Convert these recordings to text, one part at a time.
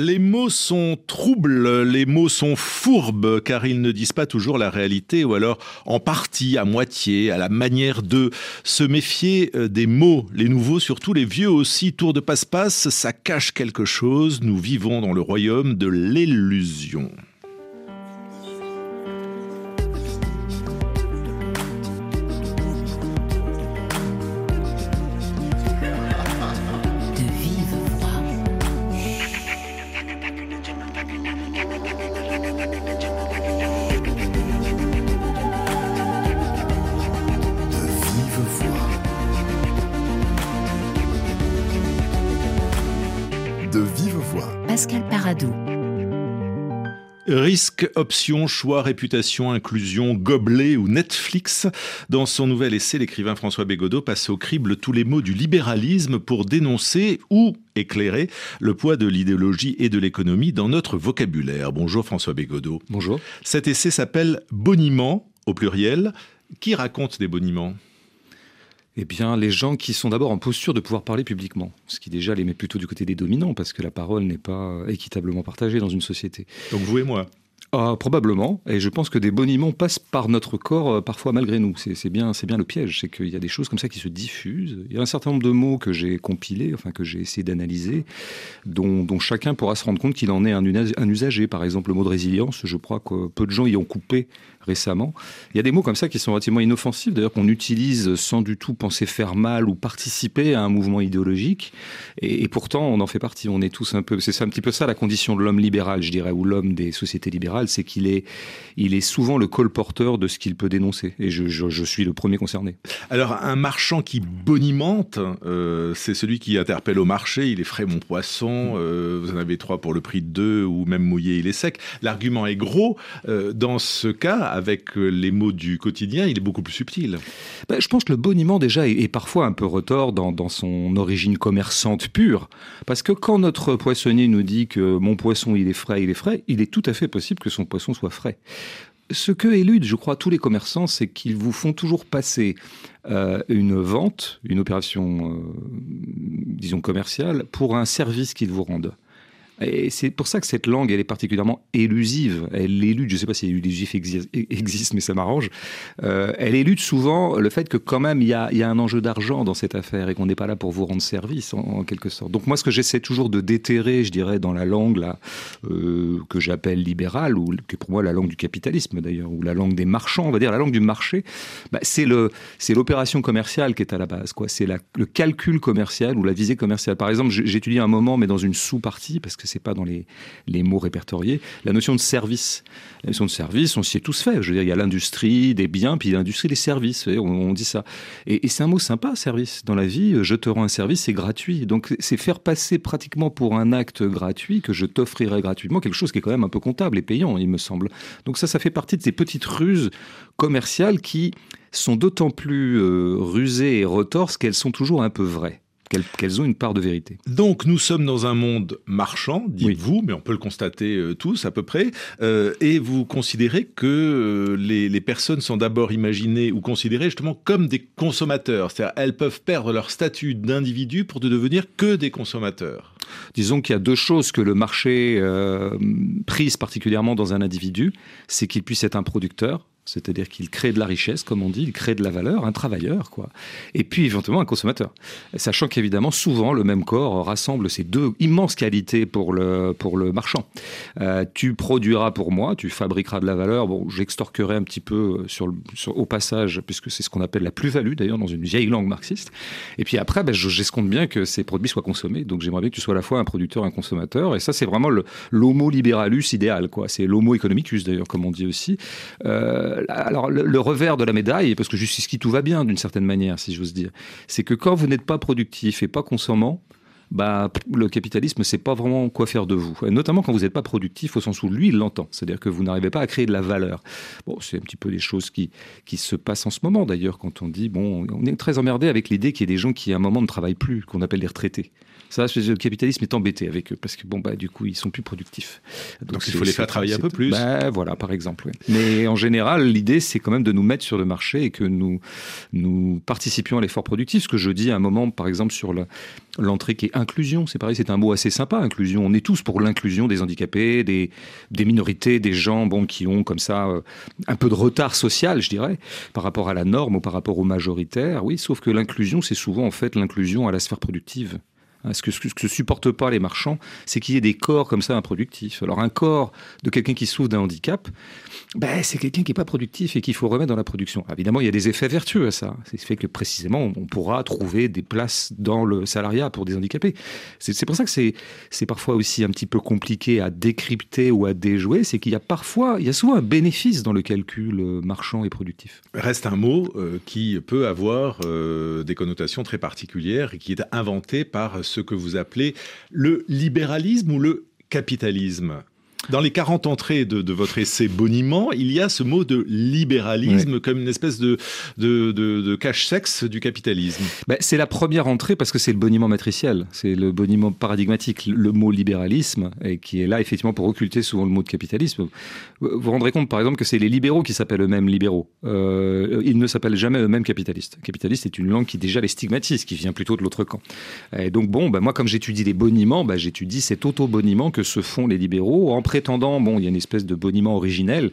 Les mots sont troubles, les mots sont fourbes, car ils ne disent pas toujours la réalité, ou alors en partie, à moitié, à la manière de se méfier euh, des mots, les nouveaux, surtout les vieux aussi, tour de passe-passe, ça cache quelque chose, nous vivons dans le royaume de l'illusion. Risque, option, choix, réputation, inclusion, gobelet ou Netflix. Dans son nouvel essai, l'écrivain François Bégodeau passe au crible tous les mots du libéralisme pour dénoncer ou éclairer le poids de l'idéologie et de l'économie dans notre vocabulaire. Bonjour François Bégodeau. Bonjour. Cet essai s'appelle Boniment au pluriel. Qui raconte des boniments? Eh bien, les gens qui sont d'abord en posture de pouvoir parler publiquement, ce qui déjà les met plutôt du côté des dominants, parce que la parole n'est pas équitablement partagée dans une société. Donc vous et moi ah, probablement, et je pense que des boniments passent par notre corps euh, parfois malgré nous. C'est bien, bien le piège, c'est qu'il y a des choses comme ça qui se diffusent. Il y a un certain nombre de mots que j'ai compilés, enfin que j'ai essayé d'analyser, dont, chacun pourra se rendre compte qu'il en est un, usager. Par exemple, le mot de résilience, je crois que peu de gens y ont coupé récemment. Il y a des mots comme ça qui sont relativement inoffensifs, d'ailleurs qu'on utilise sans du tout penser faire mal ou participer à un mouvement idéologique, et, et pourtant on en fait partie. On est tous un peu, c'est un petit peu ça la condition de l'homme libéral, je dirais, ou l'homme des sociétés libérales c'est qu'il est, il est souvent le colporteur de ce qu'il peut dénoncer. Et je, suis le premier concerné. Alors, un marchand qui bonimente, euh, c'est celui qui interpelle au marché, il est frais mon poisson, euh, vous en avez trois pour le prix de deux, ou même mouillé, il est sec. L'argument est gros. Euh, dans ce cas, avec les mots du quotidien, il est beaucoup plus subtil. Ben, je pense que le boniment, déjà, est, parfois un peu retort dans, dans son origine commerçante pure. Parce que quand notre poissonnier nous dit que mon poisson, il est frais, il est frais, il est tout à fait possible que son poisson soit frais. Ce que éludent, je crois, tous les commerçants, c'est qu'ils vous font toujours passer euh, une vente, une opération, euh, disons, commerciale, pour un service qu'ils vous rendent. Et c'est pour ça que cette langue, elle est particulièrement élusive. Elle élude, je ne sais pas si élusif existe, mais ça m'arrange. Euh, elle élude souvent le fait que quand même il y a, y a, un enjeu d'argent dans cette affaire et qu'on n'est pas là pour vous rendre service en, quelque sorte. Donc moi, ce que j'essaie toujours de déterrer, je dirais, dans la langue euh, que j'appelle libérale ou que pour moi la langue du capitalisme d'ailleurs ou la langue des marchands, on va dire la langue du marché, bah, c'est l'opération commerciale qui est à la base. C'est le calcul commercial ou la visée commerciale. Par exemple, j'étudie un moment, mais dans une sous-partie parce que c'est pas dans les, les mots répertoriés, la notion de service. La notion de service, on s'y est tous fait. Je veux dire, il y a l'industrie des biens, puis l'industrie des services. On, dit ça. Et, c'est un mot sympa, service. Dans la vie, je te rends un service, c'est gratuit. Donc, c'est faire passer pratiquement pour un acte gratuit que je t'offrirai gratuitement quelque chose qui est quand même un peu comptable et payant, il me semble. Donc ça, ça fait partie de ces petites ruses commerciales qui sont d'autant plus euh, rusées et retorses qu'elles sont toujours un peu vraies qu'elles ont une part de vérité. Donc nous sommes dans un monde marchand, dites-vous, mais on peut le constater euh, tous à peu près, euh, et vous considérez que euh, les, les, personnes sont d'abord imaginées ou considérées justement comme des consommateurs, c'est-à-dire elles peuvent perdre leur statut d'individu pour ne devenir que des consommateurs. Disons qu'il y a deux choses que le marché prise particulièrement dans un individu, c'est qu'il puisse être un producteur, c'est-à-dire qu'il crée de la richesse, comme on dit, il crée de la valeur, un travailleur, quoi. Et puis éventuellement un consommateur. Sachant qu'évidemment, souvent, le même corps rassemble ces deux immenses qualités pour le, pour le marchand. Euh, tu produiras pour moi, tu fabriqueras de la valeur. Bon, j'extorquerai un petit peu sur, au passage, puisque c'est ce qu'on appelle la plus-value, d'ailleurs, dans une vieille langue marxiste. Et puis après, ben, j'escompte bien que ces produits soient consommés. Donc j'aimerais bien que tu sois à la fois un producteur et un consommateur. Et ça, c'est vraiment l'homo liberalus idéal, quoi. C'est l'homo economicus, d'ailleurs, comme on dit aussi. Euh, alors le, revers de la médaille, parce que jusqu'ici tout va bien d'une certaine manière, si j'ose dire, c'est que quand vous n'êtes pas productif et pas consommant, bah, le capitalisme, c'est pas vraiment quoi faire de vous. Et notamment quand vous n'êtes pas productif au sens où lui, il l'entend. C'est-à-dire que vous n'arrivez pas à créer de la valeur. Bon, c'est un petit peu les choses qui, qui se passent en ce moment d'ailleurs quand on dit, bon, on est très emmerdé avec l'idée qu'il y ait des gens qui à un moment ne travaillent plus, qu'on appelle les retraités. Ça, le capitalisme est embêté avec eux parce que bon bah du coup ils sont plus productifs. Donc, il faut les faire travailler un peu plus. Bah, voilà, par exemple. Mais en général, l'idée c'est quand même de nous mettre sur le marché et que nous nous participions à l'effort productif. Ce que je dis à un moment, par exemple, sur l'entrée qui est inclusion, c'est pareil, c'est un mot assez sympa. Inclusion, on est tous pour l'inclusion des handicapés, des, des minorités, des gens bon qui ont comme ça euh, un peu de retard social, je dirais, par rapport à la norme ou par rapport aux majoritaires. Oui, sauf que l'inclusion, c'est souvent en fait l'inclusion à la sphère productive. Hein, ce que, ce que supportent pas les marchands, c'est qu'il y ait des corps comme ça improductifs. Alors un corps de quelqu'un qui souffre d'un handicap, ben, c'est quelqu'un qui n'est pas productif et qu'il faut remettre dans la production. Évidemment, il y a des effets vertueux à ça. C'est ce fait que précisément, on pourra trouver des places dans le salariat pour des handicapés. C'est pour ça que c'est parfois aussi un petit peu compliqué à décrypter ou à déjouer. C'est qu'il y a parfois, il y a souvent un bénéfice dans le calcul euh, marchand et productif. Reste un mot euh, qui peut avoir euh, des connotations très particulières et qui est inventé par ce que vous appelez le libéralisme ou le capitalisme? Dans les 40 entrées de, votre essai Boniment, il y a ce mot de libéralisme comme une espèce de, de, cache-sexe du capitalisme. Ben, c'est la première entrée parce que c'est le boniment matriciel, c'est le boniment paradigmatique, le mot libéralisme, et qui est là effectivement pour occulter souvent le mot de capitalisme. Vous vous rendrez compte par exemple que c'est les libéraux qui s'appellent eux-mêmes libéraux. Euh, ils ne s'appellent jamais eux-mêmes capitalistes. Capitaliste est une langue qui déjà les stigmatise, qui vient plutôt de l'autre camp. Et donc bon, ben, moi comme j'étudie les boniments, ben, j'étudie cet auto-boniment que se font les libéraux en prétendant, bon, il y a une espèce de boniment originel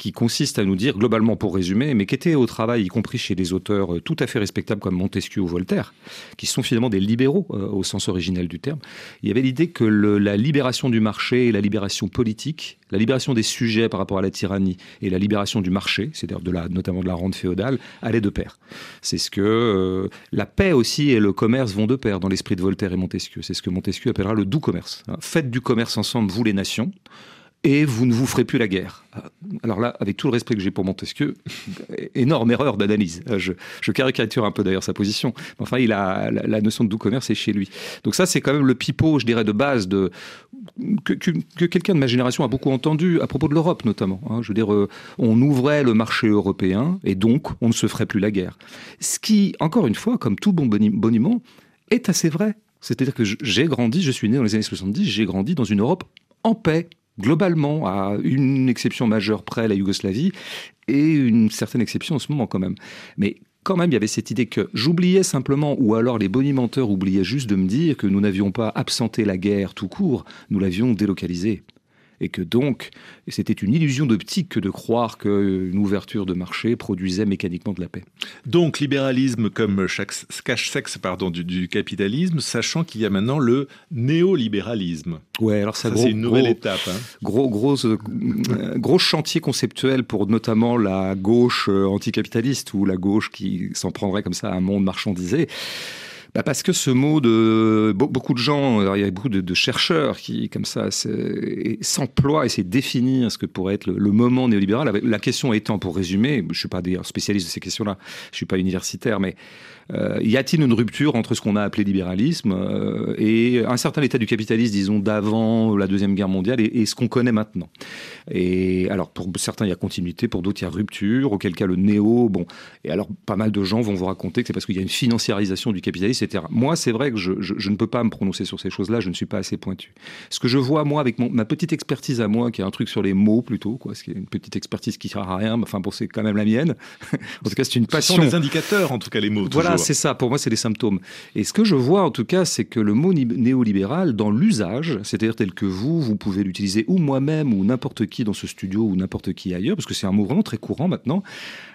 qui consiste à nous dire, globalement pour résumer, mais qui était au travail, y compris chez des auteurs euh, tout à fait respectables comme Montesquieu ou Voltaire, qui sont finalement des libéraux euh, au sens originel du terme, il y avait l'idée que la libération du marché et la libération politique, la libération des sujets par rapport à la tyrannie et la libération du marché, c'est-à-dire de la, notamment de la rente féodale, allaient de pair. C'est ce que euh, la paix aussi et le commerce vont de pair dans l'esprit de Voltaire et Montesquieu. C'est ce que Montesquieu appellera le doux commerce. Hein. Faites du commerce ensemble, vous les nations, et vous ne vous ferez plus la guerre. Alors là, avec tout le respect que j'ai pour Montesquieu, énorme erreur d'analyse. Je, caricature un peu d'ailleurs sa position. Enfin, il a la, notion de doux commerce est chez lui. Donc ça, c'est quand même le pipeau, je dirais, de base de que, quelqu'un de ma génération a beaucoup entendu à propos de l'Europe notamment. Hein. Je veux dire, euh, on ouvrait le marché européen et donc on ne se ferait plus la guerre. Ce qui, encore une fois, comme tout bon boniment, est assez vrai. C'est-à-dire que j'ai grandi, je suis né dans les années 70, j'ai grandi dans une Europe en paix, globalement, à une exception majeure près, la Yougoslavie, et une certaine exception en ce moment quand même. Mais quand même, il y avait cette idée que j'oubliais simplement, ou alors les bonimenteurs oubliaient juste de me dire que nous n'avions pas absenté la guerre tout court, nous l'avions délocalisée et que donc c'était une illusion d'optique que de croire qu'une ouverture de marché produisait mécaniquement de la paix. Donc libéralisme comme cache-sexe pardon du, capitalisme, sachant qu'il y a maintenant le néolibéralisme. Ouais, alors ça, c'est une nouvelle étape. Hein. Gros, gros, euh, gros chantier conceptuel pour notamment la gauche euh, anticapitaliste ou la gauche qui s'en prendrait comme ça à un monde marchandisé bah Parce que ce mot de beaucoup de gens, il y a beaucoup de, chercheurs qui, comme ça, s'emploient et c'est définir ce que pourrait être le, moment néolibéral. La question étant, pour résumer, je ne suis pas spécialiste de ces questions-là, je ne suis pas universitaire, mais y a-t-il une rupture entre ce qu'on a appelé libéralisme euh, et un certain état du capitalisme, disons, d'avant la Deuxième Guerre mondiale et, ce qu'on connaît maintenant? Et alors, pour certains, il y a continuité, pour d'autres, il y a rupture, auquel cas le néo, bon. Et alors, pas mal de gens vont vous raconter que c'est parce qu'il y a une financiarisation du capitalisme, etc. Moi, c'est vrai que je, ne peux pas me prononcer sur ces choses-là, je ne suis pas assez pointu. Ce que je vois, moi, avec ma petite expertise à moi, qui est un truc sur les mots plutôt, quoi, ce qui est une petite expertise qui sert à rien, mais enfin, bon, c'est quand même la mienne. en tout cas, c'est une passion. Ce sont des indicateurs, en tout cas, les mots. Voilà, c'est ça. Pour moi, c'est des symptômes. Et ce que je vois, en tout cas, c'est que le mot néolibéral, dans l'usage, c'est-à-dire tel que vous, vous pouvez l'utiliser, ou moi-même, ou n'importe qui dans ce studio, ou n'importe qui ailleurs, parce que c'est un mot vraiment très courant maintenant,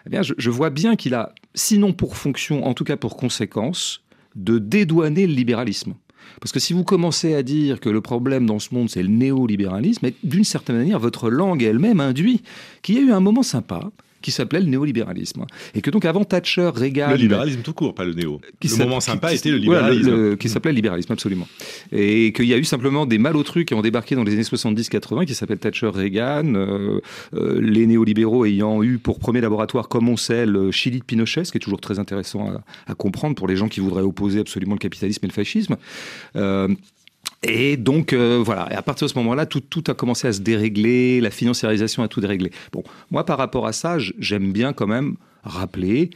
eh bien, je, je vois bien qu'il a, sinon pour fonction, en tout cas pour conséquence, de dédouaner le libéralisme. Parce que si vous commencez à dire que le problème dans ce monde, c'est le néolibéralisme, d'une certaine manière, votre langue elle-même induit qu'il y a eu un moment sympa, qui s'appelait le néolibéralisme. Et que donc avant Thatcher, Reagan... Le libéralisme tout court, pas le néo. le moment sympa était le libéralisme. qui s'appelait le libéralisme, absolument. Et qu'il y a eu simplement des malotrus qui ont débarqué dans les années 70-80, qui s'appellent Thatcher, Reagan, euh, euh, les néolibéraux ayant eu pour premier laboratoire, comme on sait, le Chili de Pinochet, ce qui est toujours très intéressant à, comprendre pour les gens qui voudraient opposer absolument le capitalisme et le fascisme. Euh, et donc, euh, voilà. Et à partir de ce moment-là, tout, tout, a commencé à se dérégler, la financiarisation a tout déréglé. Bon, moi, par rapport à ça, j'aime bien quand même rappeler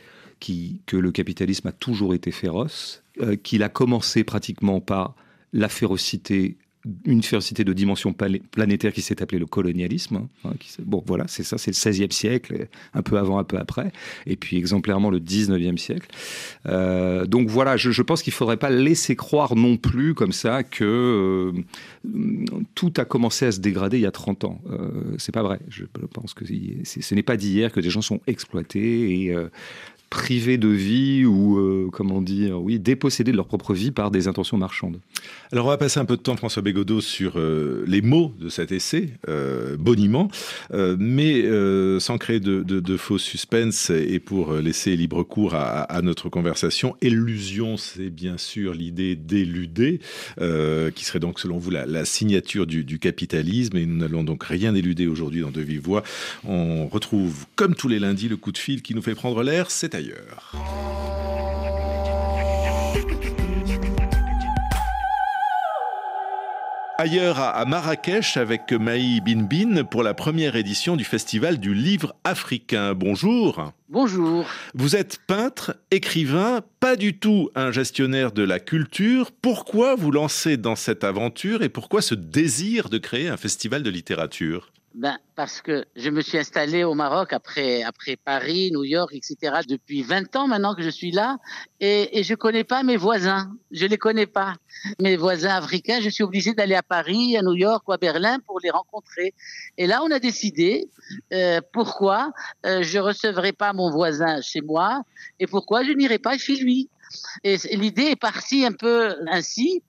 que le capitalisme a toujours été féroce, euh, qu'il a commencé pratiquement par la férocité une férocité de dimension planétaire qui s'est appelée le colonialisme. Hein, hein, bon, voilà, c'est ça, c'est le XVIe siècle, un peu avant, un peu après, et puis exemplairement le XIXe siècle. Euh, donc voilà, je, pense qu'il ne faudrait pas laisser croire non plus comme ça que euh, tout a commencé à se dégrader il y a 30 ans. Euh, c'est pas vrai. Je pense que ce n'est pas d'hier que des gens sont exploités et euh, privés de vie ou, euh, comment dire, oui, dépossédés de leur propre vie par des intentions marchandes. Alors, on va passer un peu de temps, François Bégodeau, sur euh, les mots de cet essai, euh, boniment, euh, mais sans créer de, faux suspense et pour laisser libre cours à, à notre conversation. Illusion, c'est bien sûr l'idée d'éluder, qui serait donc, selon vous, la, signature du, capitalisme, et nous n'allons donc rien éluder aujourd'hui dans De Vive Voix. On retrouve, comme tous les lundis, le coup de fil qui nous fait prendre l'air, c'est ailleurs. Ailleurs à Marrakech avec Maï Binbin pour la première édition du Festival du Livre africain. Bonjour. Bonjour. Vous êtes peintre, écrivain, pas du tout un gestionnaire de la culture. Pourquoi vous lancez dans cette aventure et pourquoi ce désir de créer un festival de littérature? Ben, parce que je me suis installé au Maroc après, après Paris, New York, etc. Depuis 20 ans maintenant que je suis là et, et je connais pas mes voisins. Je les connais pas. Mes voisins africains, je suis obligé d'aller à Paris, à New York ou à Berlin pour les rencontrer. Et là, on a décidé euh, pourquoi euh, je recevrai pas mon voisin chez moi et pourquoi je n'irai pas chez lui. Et l'idée est partie un peu ainsi.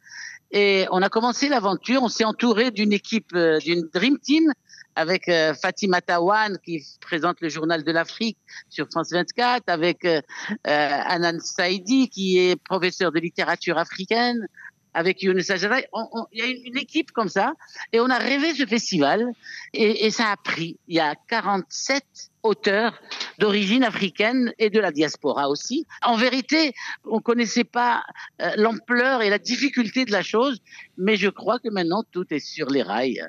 Et on a commencé l'aventure, on s'est entouré d'une équipe, euh, d'une Dream Team avec euh, Fatima Tawan qui présente le journal de l'Afrique sur France 24, avec euh, euh, Anan Saidi qui est professeur de littérature africaine, avec Younes Ajara. Il y a une, une, équipe comme ça et on a rêvé ce festival et, et ça a pris. Il y a 47 auteurs d'origine africaine et de la diaspora aussi. En vérité, on ne connaissait pas euh, l'ampleur et la difficulté de la chose, mais je crois que maintenant tout est sur les rails.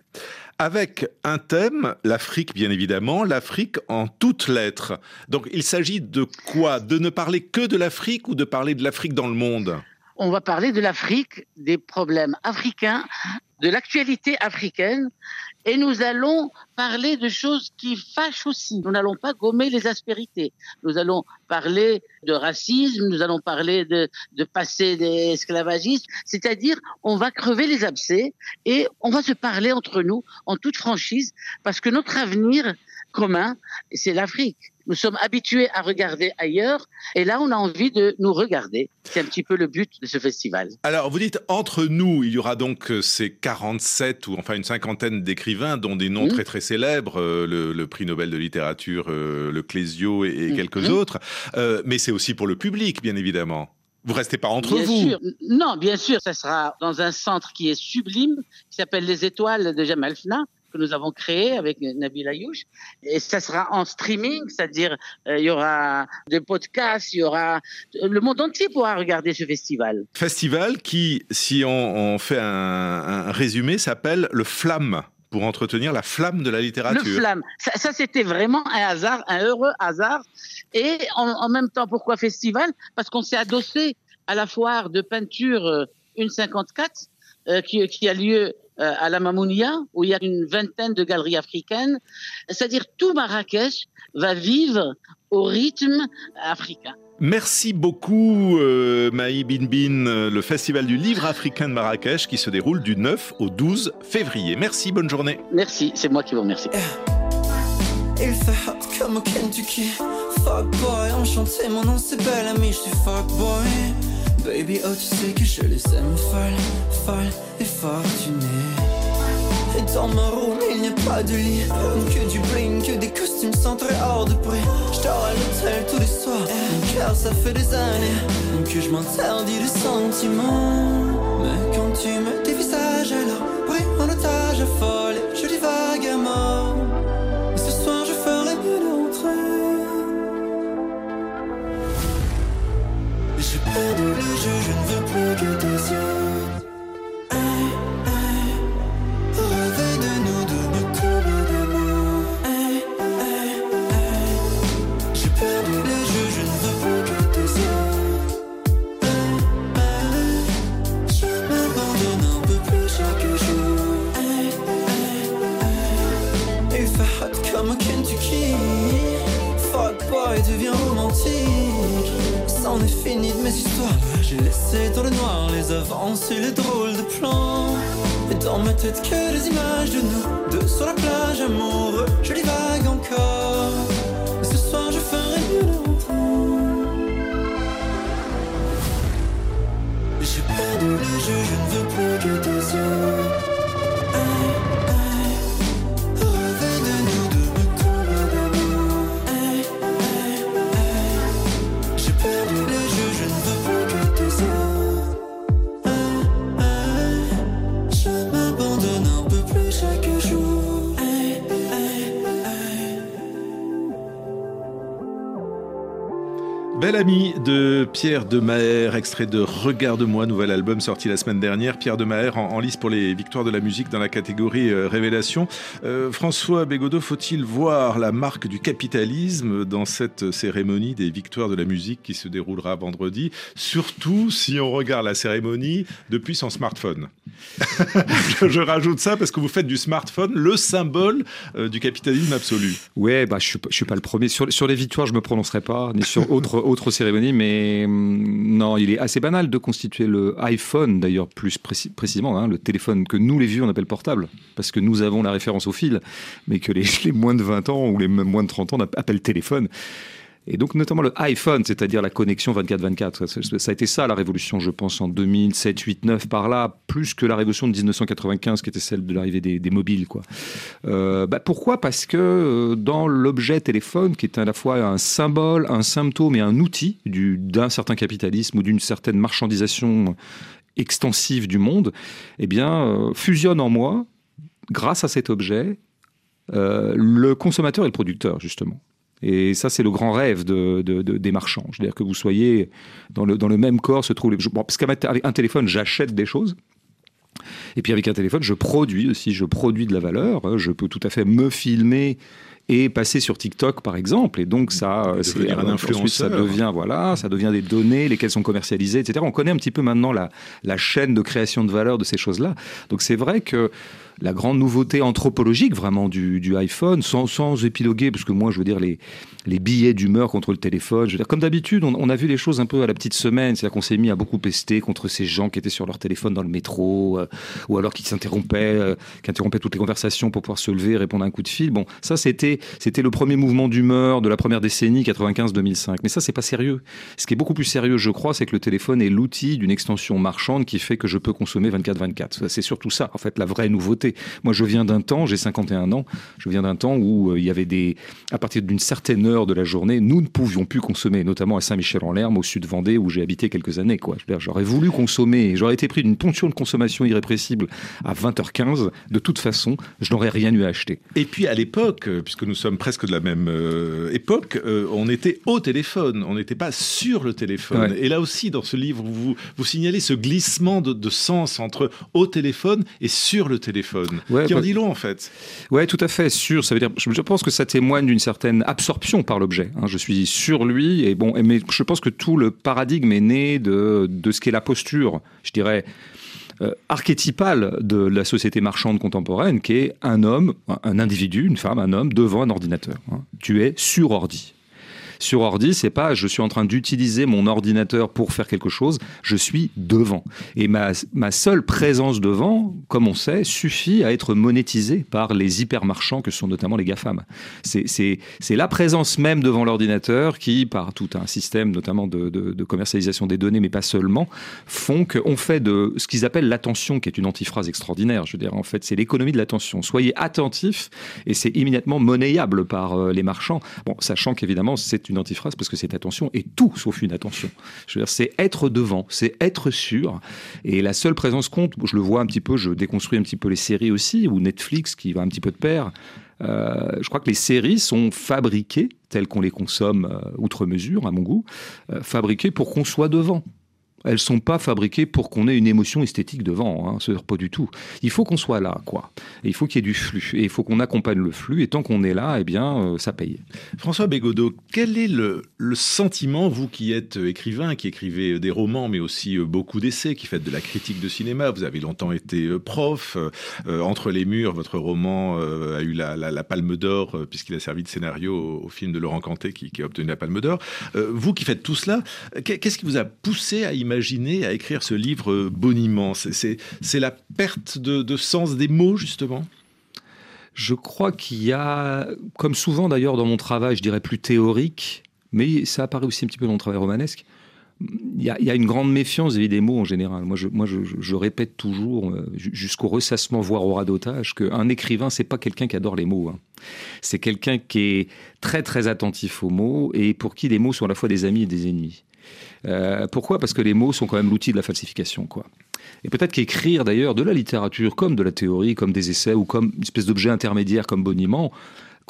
Avec un thème, l'Afrique bien évidemment, l'Afrique en toutes lettres. Donc il s'agit de quoi? De ne parler que de l'Afrique ou de parler de l'Afrique dans le monde? On va parler de l'Afrique, des problèmes africains, de l'actualité africaine, et nous allons parler de choses qui fâchent aussi. Nous n'allons pas gommer les aspérités. Nous allons parler de racisme, nous allons parler de, de passé d'esclavagisme, c'est-à-dire on va crever les abcès et on va se parler entre nous en toute franchise parce que notre avenir commun, c'est l'Afrique. Nous sommes habitués à regarder ailleurs et là, on a envie de nous regarder. C'est un petit peu le but de ce festival. Alors, vous dites entre nous, il y aura donc euh, ces 47 ou enfin une cinquantaine d'écrivains, dont des noms mmh. très très célèbres, euh, le, le, prix Nobel de littérature, euh, le Clésio et, et mmh. quelques mmh. autres. Euh, mais c'est aussi pour le public, bien évidemment. Vous restez pas entre bien vous. Sûr. Non, bien sûr, ça sera dans un centre qui est sublime, qui s'appelle les Étoiles de Jamal Fna que nous avons créé avec Nabil Ayouch. Et ça sera en streaming, c'est-à-dire euh, il y aura des podcasts, il y aura le monde entier pourra regarder ce festival. Festival qui, si on, on fait un, un résumé, s'appelle le Flamme pour entretenir la flamme de la littérature. Le flamme, ça, ça c'était vraiment un hasard, un heureux hasard. Et en, en même temps, pourquoi festival? Parce qu'on s'est adossé à la foire de peinture 154 euh, qui, qui a lieu euh, à la Mamounia, où il y a une vingtaine de galeries africaines. C'est-à-dire tout Marrakech va vivre au rythme africain. Merci beaucoup euh, Maï Binbin, le Festival du Livre africain de Marrakech qui se déroule du 9 au 12 février. Merci, bonne journée. Merci, c'est moi qui vous remercie. Il fait hot comme au Kentucky Fuck boy, enchanté, mon nom c'est belle amie, je suis fuck boy Baby, oh tu sais que je les aime folles, folles et fortunées Dans ma room il n'y a pas de lit. Que du bling, que des costumes centrés hors de prix. Je à l'hôtel tous les soirs cœur ça fait des années. Que je m'interdis les sentiments. Mais quand tu me dévisages alors Pris en otage folle Je divague à mort ce soir je ferai mieux d'entrer. J'ai perdu le jeu, je ne veux plus que tes yeux Bel de Pierre de Maher, extrait de Regarde-moi, nouvel album sorti la semaine dernière. Pierre de Maher en, lice pour les victoires de la musique dans la catégorie euh, Révélation. Euh, François Bégodeau, faut-il voir la marque du capitalisme dans cette cérémonie des victoires de la musique qui se déroulera vendredi Surtout si on regarde la cérémonie depuis son smartphone? je, rajoute ça parce que vous faites du smartphone le symbole euh, du capitalisme absolu. Ouais, bah, je ne suis, pas le premier. Sur, les victoires, je me prononcerai pas, ni sur autre autre cérémonie, mais hum, non, il est assez banal de constituer le iPhone, d'ailleurs plus précisément, hein, le téléphone que nous les vieux on appelle portable, parce que nous avons la référence au fil, mais que les, les moins de 20 ans ou les moins de 30 ans appellent téléphone. Et donc notamment le iPhone, c'est-à-dire la connexion 24-24. Ça a été ça la révolution, je pense, en 2007, 8, 9, par là, plus que la révolution de 1995 qui était celle de l'arrivée des, mobiles. Quoi. Euh, bah pourquoi? Parce que euh, dans l'objet téléphone, qui est à la fois un symbole, un symptôme et un outil d'un certain capitalisme ou d'une certaine marchandisation extensive du monde, eh bien, euh, fusionne en moi, grâce à cet objet, le consommateur et le producteur, justement. Et ça, c'est le grand rêve de, des marchands. Je veux dire que vous soyez dans le, dans le même corps se trouvent les... Bon, parce qu'avec un téléphone, j'achète des choses. Et puis avec un téléphone, je produis aussi, je produis de la valeur. Je peux tout à fait me filmer et passer sur TikTok par exemple et donc ça c'est un influenceur ça devient voilà ça devient des données lesquelles sont commercialisées etc on connaît un petit peu maintenant la, la chaîne de création de valeur de ces choses là donc c'est vrai que la grande nouveauté anthropologique vraiment du, iPhone, sans, épiloguer, parce que moi je veux dire les, billets d'humeur contre le téléphone, je comme d'habitude on, a vu les choses un peu à la petite semaine, c'est-à-dire qu'on s'est mis à beaucoup pester contre ces gens qui étaient sur leur téléphone dans le métro, euh, ou alors qui s'interrompaient, euh, qui interrompaient toutes les conversations pour pouvoir se lever et répondre à un coup de fil. Bon, ça c'était c'était le premier mouvement d'humeur de la première décennie 95-2005, mais ça c'est pas sérieux. Ce qui est beaucoup plus sérieux, je crois, c'est que le téléphone est l'outil d'une extension marchande qui fait que je peux consommer 24-24. C'est surtout ça, en fait, la vraie nouveauté. Moi, je viens d'un temps, j'ai 51 ans, je viens d'un temps où euh, il y avait des, à partir d'une certaine heure de la journée, nous ne pouvions plus consommer, notamment à Saint-Michel-en-Lerme, au sud Vendée, où j'ai habité quelques années. Quoi. J'aurais voulu consommer, j'aurais été pris d'une ponction de consommation irrépressible à 20h15. De toute façon, je n'aurais rien eu à acheter. Et puis à l'époque, euh, puisque nous sommes presque de la même euh, époque, on était au téléphone, on n'était pas sur le téléphone. Et là aussi, dans ce livre, vous, vous signalez ce glissement de, de sens entre au téléphone et sur le téléphone qui en bah dit long en fait. Ouais, tout à fait, sûr. Ça veut dire, je pense que ça témoigne d'une certaine absorption par l'objet. Hein. Je suis sur lui et bon, mais je pense que tout le paradigme est né de, de ce qu'est la posture, je dirais. Euh, archétypale de la société marchande contemporaine, qui est un homme, un individu, une femme, un homme devant un ordinateur. Hein. Tu es sur ordi. Sur ordi, c'est pas je suis en train d'utiliser mon ordinateur pour faire quelque chose, je suis devant. Et ma, ma seule présence devant, comme on sait, suffit à être monétisée par les hypermarchands que sont notamment les GAFAM. C'est la présence même devant l'ordinateur qui, par tout un système notamment de, de, commercialisation des données, mais pas seulement, font qu'on fait de ce qu'ils appellent l'attention, qui est une antiphrase extraordinaire. Je veux dire, en fait, c'est l'économie de l'attention. Soyez attentifs et c'est immédiatement monnayable par euh, les marchands. Bon, sachant qu'évidemment, c'est une antiphrase parce que cette attention est tout sauf une attention. C'est être devant, c'est être sûr. Et la seule présence compte, je le vois un petit peu, je déconstruis un petit peu les séries aussi, ou Netflix qui va un petit peu de pair. Euh, je crois que les séries sont fabriquées telles qu'on les consomme euh, outre mesure, à mon goût, euh, fabriquées pour qu'on soit devant. Elles sont pas fabriquées pour qu'on ait une émotion esthétique devant, hein, c'est pas du tout. Il faut qu'on soit là, quoi. il faut qu'il y ait du flux, et il faut qu'on accompagne le flux, et tant qu'on est là, eh bien, euh, ça paye. François Bégodeau, quel est le, sentiment, vous qui êtes écrivain, qui écrivez des romans, mais aussi euh, beaucoup d'essais, qui faites de la critique de cinéma, vous avez longtemps été euh, prof, Entre les murs, votre roman a eu la, Palme d'Or, puisqu'il a servi de scénario au, film de Laurent Cantet, qui, qui a obtenu la Palme d'Or. vous qui faites tout cela, qu'est-ce qui vous a poussé à imaginer à écrire ce livre boniment C'est la perte de, sens des mots, justement? Je crois qu'il y a, comme souvent d'ailleurs dans mon travail, je dirais plus théorique, mais ça apparaît aussi un petit peu dans mon travail romanesque, il y, a, une grande méfiance vis des mots en général. Moi, je, moi, je, répète toujours, euh, jusqu'au ressassement, voire au radotage, qu'un écrivain, c'est pas quelqu'un qui adore les mots. Hein. C'est quelqu'un qui est très, très attentif aux mots et pour qui les mots sont à la fois des amis et des ennemis. Euh, pourquoi? Parce que les mots sont quand même l'outil de la falsification, quoi. Et peut-être qu'écrire d'ailleurs de la littérature comme de la théorie, comme des essais ou comme une espèce d'objet intermédiaire comme boniment,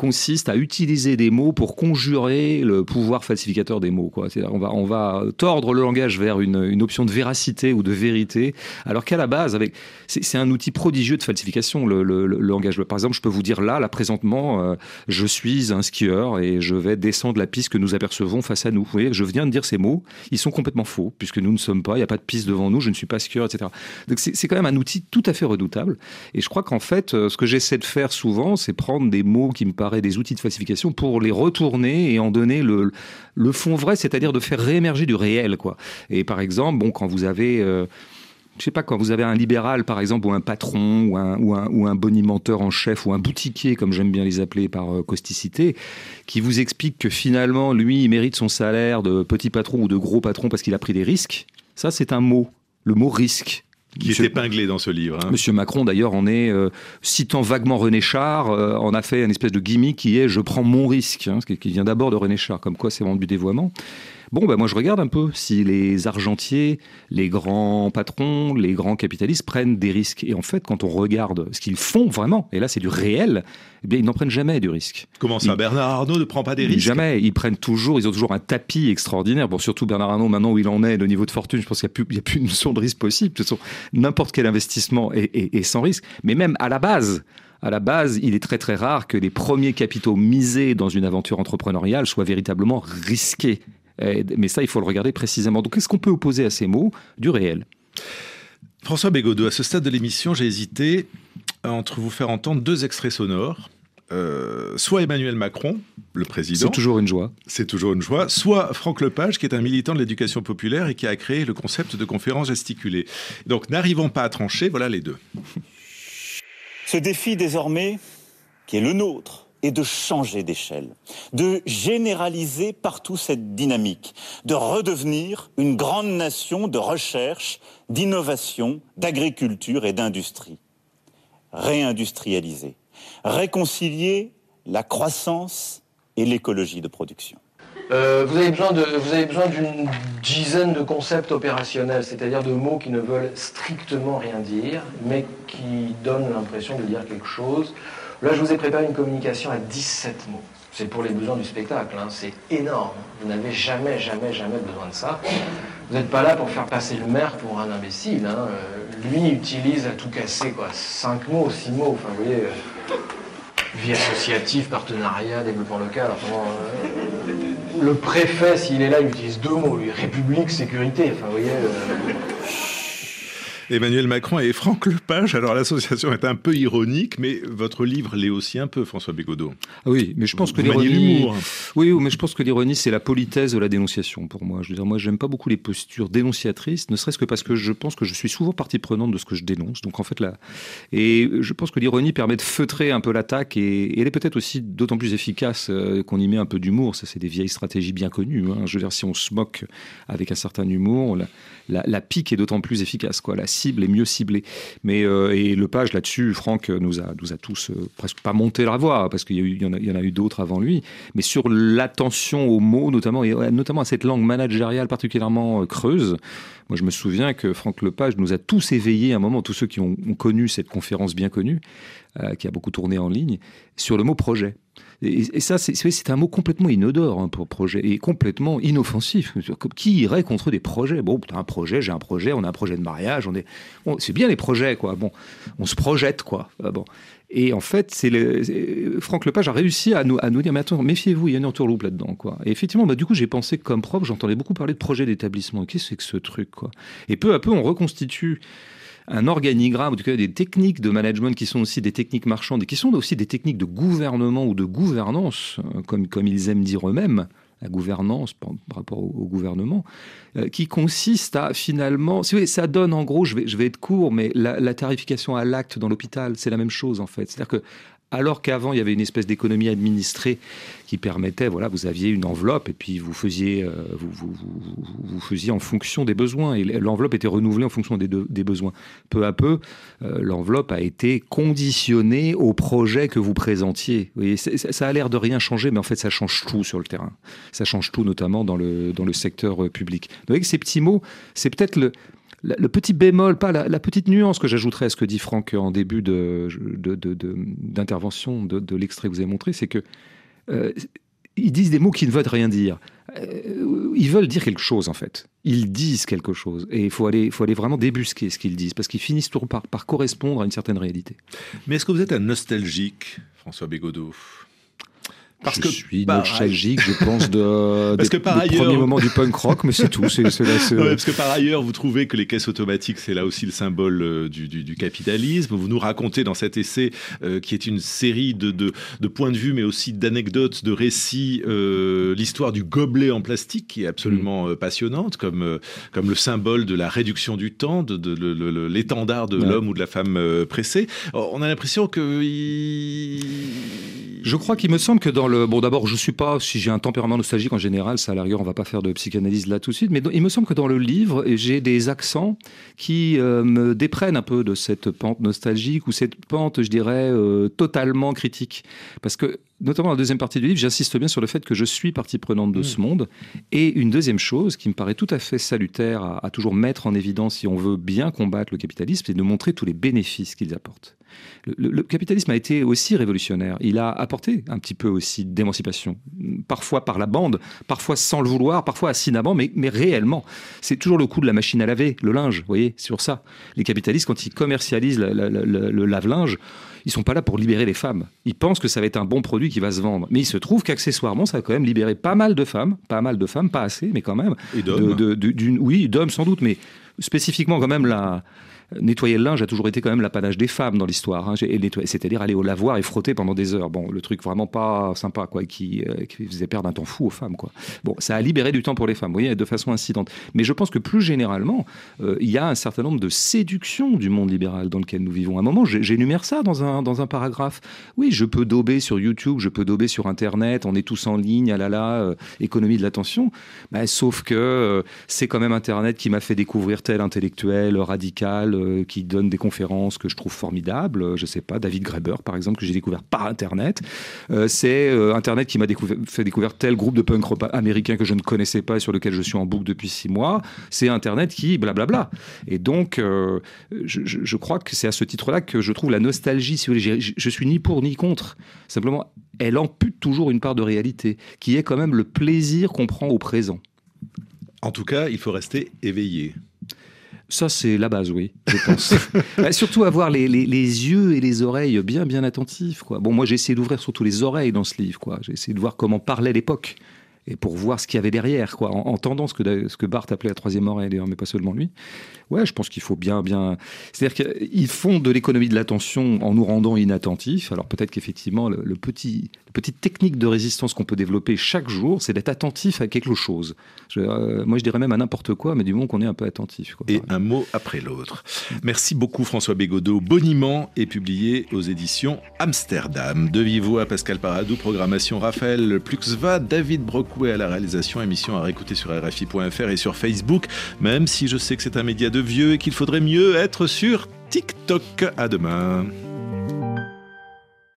consiste à utiliser des mots pour conjurer le pouvoir falsificateur des mots. Quoi. On, va, on va tordre le langage vers une, une option de véracité ou de vérité, alors qu'à la base, c'est, un outil prodigieux de falsification, le, le, le, langage. Par exemple, je peux vous dire là, là présentement, euh, je suis un skieur et je vais descendre la piste que nous apercevons face à nous. Vous voyez, je viens de dire ces mots, ils sont complètement faux, puisque nous ne sommes pas, il n'y a pas de piste devant nous, je ne suis pas skieur, etc. Donc c'est, c'est quand même un outil tout à fait redoutable. Et je crois qu'en fait, euh, ce que j'essaie de faire souvent, c'est prendre des mots qui me paraissent des outils de falsification pour les retourner et en donner le, fond vrai, c'est-à-dire de faire réémerger du réel. Quoi. Et par exemple, bon, quand vous avez... Euh, je sais pas, quand vous avez un libéral, par exemple, ou un patron, ou un bonimenteur en chef, ou un boutiquier, comme j'aime bien les appeler par euh, causticité, qui vous explique que finalement, lui, il mérite son salaire de petit patron ou de gros patron parce qu'il a pris des risques, ça, c'est un mot. Le mot risque. Qui est épinglé dans ce livre. Hein. Monsieur Macron, d'ailleurs, en est, euh, citant vaguement René Char, euh, en a fait une espèce de gimmick qui est « je prends mon risque hein, qui vient d'abord de René Char, comme quoi c'est vraiment du dévoiement. Bon, ben moi je regarde un peu si les argentiers, les grands patrons, les grands capitalistes prennent des risques. Et en fait, quand on regarde ce qu'ils font vraiment, et là c'est du réel, eh bien ils n'en prennent jamais du risque. Comment ça Bernard Arnault ne prend pas des risques? Jamais. Ils prennent toujours, ils ont toujours un tapis extraordinaire. Bon, surtout Bernard Arnault, maintenant où il en est, le niveau de fortune, je pense qu'il n'y a, plus une notion de risque possible. De toute façon, n'importe quel investissement est, est sans risque. Mais même à la base, à la base, il est très très rare que les premiers capitaux misés dans une aventure entrepreneuriale soient véritablement risqués. Mais ça, il faut le regarder précisément. Donc, qu'est-ce qu'on peut opposer à ces mots Du réel? François Bégodeau, à ce stade de l'émission, j'ai hésité entre vous faire entendre deux extraits sonores. Euh, soit Emmanuel Macron, le président. C'est toujours une joie. C'est toujours une joie. Soit Franck Lepage, qui est un militant de l'éducation populaire et qui a créé le concept de conférence gesticulée. Donc, n'arrivons pas à trancher, voilà les deux. Ce défi désormais, qui est le nôtre, et de changer d'échelle, de généraliser partout cette dynamique, de redevenir une grande nation de recherche, d'innovation, d'agriculture et d'industrie. Réindustrialiser, réconcilier la croissance et l'écologie de production. Euh, vous avez besoin d'une dizaine de concepts opérationnels, c'est-à-dire de mots qui ne veulent strictement rien dire, mais qui donnent l'impression de dire quelque chose. Là, je vous ai préparé une communication à 17 mots. C'est pour les besoins du spectacle, hein. c'est énorme. Vous n'avez jamais, jamais, jamais besoin de ça. Vous n'êtes pas là pour faire passer le maire pour un imbécile. Hein. Euh, lui utilise à tout casser, quoi. 5 mots, 6 mots, enfin, vous voyez, euh, vie associative, partenariat, développement local. Euh, le préfet, s'il est là, il utilise deux mots, lui, République, sécurité, enfin, vous voyez. Emmanuel Macron et Franck Lepage. Alors l'association est un peu ironique, mais votre livre l'est aussi un peu, François Bégodeau. Ah oui, mais je pense que l'ironie. Oui, mais je pense que l'ironie, c'est la politesse de la dénonciation pour moi. Je veux dire, moi, j'aime pas beaucoup les postures dénonciatrices, ne serait-ce que parce que je pense que je suis souvent partie prenante de ce que je dénonce. Donc en fait, là. Et je pense que l'ironie permet de feutrer un peu l'attaque et, elle est peut-être aussi d'autant plus efficace euh, qu'on y met un peu d'humour. Ça, c'est des vieilles stratégies bien connues. Hein. Je veux dire, si on se moque avec un certain humour, la, la, pique est d'autant plus efficace. Quoi. La cible mieux ciblée. Mais, euh, et le page là-dessus, Franck nous a, nous a tous euh, presque pas monté la voix, parce qu'il y, y, en a eu d'autres avant lui, mais sur l'attention aux mots, notamment, et notamment à cette langue managériale particulièrement euh, creuse. Moi, je me souviens que Franck Lepage nous a tous éveillés à un moment, tous ceux qui ont, connu cette conférence bien connue, euh, qui a beaucoup tourné en ligne, sur le mot projet. Et, ça, c'est un mot complètement inodore hein, pour projet et complètement inoffensif. Qui irait contre des projets? Bon, as un projet, j'ai un projet, on a un projet de mariage, on est, c'est bien les projets, quoi. Bon, on se projette, quoi. Ah, bon. Et en fait, c'est le, Franck Lepage a réussi à nous, dire, mais attends, méfiez-vous, il y a une entourloupe là-dedans, quoi. Et effectivement, bah, du coup, j'ai pensé comme prof, j'entendais beaucoup parler de projet d'établissement. Qu'est-ce que c'est que ce truc, Et peu à peu, on reconstitue un organigramme, en tout cas des techniques de management qui sont aussi des techniques marchandes et qui sont aussi des techniques de gouvernement ou de gouvernance, euh, comme, ils aiment dire eux-mêmes, la gouvernance par, rapport au, gouvernement, euh, qui consiste à finalement, si ça donne en gros, je vais, je vais être court, mais la, la tarification à l'acte dans l'hôpital, c'est la même chose en fait. C'est-à-dire que alors qu'avant il y avait une espèce d'économie administrée qui permettait, voilà, vous aviez une enveloppe et puis vous faisiez, euh, vous, vous, faisiez en fonction des besoins et l'enveloppe était renouvelée en fonction des, des besoins. Peu à peu, euh, l'enveloppe a été conditionnée au projet que vous présentiez. Vous voyez, ça a l'air de rien changer, mais en fait ça change tout sur le terrain. Ça change tout, notamment dans le dans le secteur euh, public. Donc avec ces petits mots, c'est peut-être le le petit bémol, pas la, petite nuance que j'ajouterais à ce que dit Franck en début d'intervention de, l'extrait que vous avez montré, c'est que euh, ils disent des mots qui ne veulent rien dire. Euh, ils veulent dire quelque chose en fait. Ils disent quelque chose et il faut aller, faut aller vraiment débusquer ce qu'ils disent parce qu'ils finissent par, par correspondre à une certaine réalité. Mais est-ce que vous êtes un nostalgique, François Bégodeau? Parce je que suis nostalgique, je pense, de, parce des, que par ailleurs... premiers moments du punk rock, mais c'est tout. C'est, c'est, parce que par ailleurs, vous trouvez que les caisses automatiques, c'est là aussi le symbole euh, du, du, du, capitalisme. Vous nous racontez dans cet essai, euh, qui est une série de, de, de, points de vue, mais aussi d'anecdotes, de récits, euh, l'histoire du gobelet en plastique, qui est absolument mm. passionnante, comme, comme le symbole de la réduction du temps, de, de, l'étendard de l'homme ou de la femme pressée. On a l'impression que... Il... Je crois qu'il me semble que dans Bon, d'abord, je suis pas, si j'ai un tempérament nostalgique en général, ça à la rigueur, on va pas faire de psychanalyse là tout de suite, mais il me semble que dans le livre, j'ai des accents qui euh, me déprennent un peu de cette pente nostalgique ou cette pente, je dirais, euh, totalement critique. Parce que notamment dans la deuxième partie du livre, j'insiste bien sur le fait que je suis partie prenante de mmh. ce monde. Et une deuxième chose qui me paraît tout à fait salutaire à, à toujours mettre en évidence si on veut bien combattre le capitalisme, c'est de montrer tous les bénéfices qu'ils apportent. Le, capitalisme a été aussi révolutionnaire. Il a apporté un petit peu aussi d'émancipation, parfois par la bande, parfois sans le vouloir, parfois assinamment, mais, mais réellement. C'est toujours le coup de la machine à laver, le linge, vous voyez, sur ça. Les capitalistes, quand ils commercialisent le lave-linge, ils sont pas là pour libérer les femmes. Ils pensent que ça va être un bon produit qui va se vendre. Mais il se trouve qu'accessoirement, ça a quand même libéré pas mal de femmes, pas mal de femmes, pas assez, mais quand même. Et d'hommes. oui, d'hommes sans doute, mais spécifiquement quand même la, nettoyer le linge a toujours été quand même l'apanage des femmes dans l'histoire, hein, c'est-à-dire aller au lavoir et frotter pendant des heures. Bon, le truc vraiment pas sympa, quoi, qui, euh, qui, faisait perdre un temps fou aux femmes, quoi. Bon, ça a libéré du temps pour les femmes, vous voyez, de façon incidente. Mais je pense que plus généralement, euh, il y a un certain nombre de séductions du monde libéral dans lequel nous vivons. À un moment, j'énumère ça dans un, dans un paragraphe. Oui, je peux dober sur YouTube, je peux dober sur Internet, on est tous en ligne, ah là là, euh, économie de l'attention. Bah, sauf que c'est quand même Internet qui m'a fait découvrir tel intellectuel radical euh, qui donne des conférences que je trouve formidables. Je sais pas, David Graeber, par exemple, que j'ai découvert par Internet. Euh, c'est euh, Internet qui m'a fait découvrir tel groupe de punk américain que je ne connaissais pas et sur lequel je suis en boucle depuis six mois. C'est Internet qui blablabla. Et donc, je, crois que c'est à ce titre-là que je trouve la nostalgie, si vous voulez. Je, je suis ni pour ni contre. Simplement, elle ampute toujours une part de réalité, qui est quand même le plaisir qu'on prend au présent. En tout cas, il faut rester éveillé. Ça, c'est la base, oui, je pense. Surtout avoir les, les, yeux et les oreilles bien, bien attentifs. Quoi. Bon, moi, j'ai essayé d'ouvrir surtout les oreilles dans ce livre. Quoi. J'ai essayé de voir comment parlait l'époque et pour voir ce qu'il y avait derrière, quoi, en entendant ce que, ce que Barthes appelait la troisième oreille, d'ailleurs, mais pas seulement lui. Ouais, je pense qu'il faut bien, bien. C'est-à-dire qu'ils font de l'économie de l'attention en nous rendant inattentifs. Alors peut-être qu'effectivement, le, petit, la petite technique de résistance qu'on peut développer chaque jour, c'est d'être attentif à quelque chose. Euh, moi, je dirais même à n'importe quoi, mais du moment qu'on est un peu attentif. Et un mot après l'autre. Merci beaucoup, François Bégodeau. Boniment est publié aux éditions Amsterdam. De vivo à Pascal Paradou, programmation Raphaël Pluxva, David Brocouet à la réalisation, émission à réécouter sur RFI.fr et sur Facebook, même si je sais que c'est un média de vieux et qu'il faudrait mieux être sur TikTok. À demain.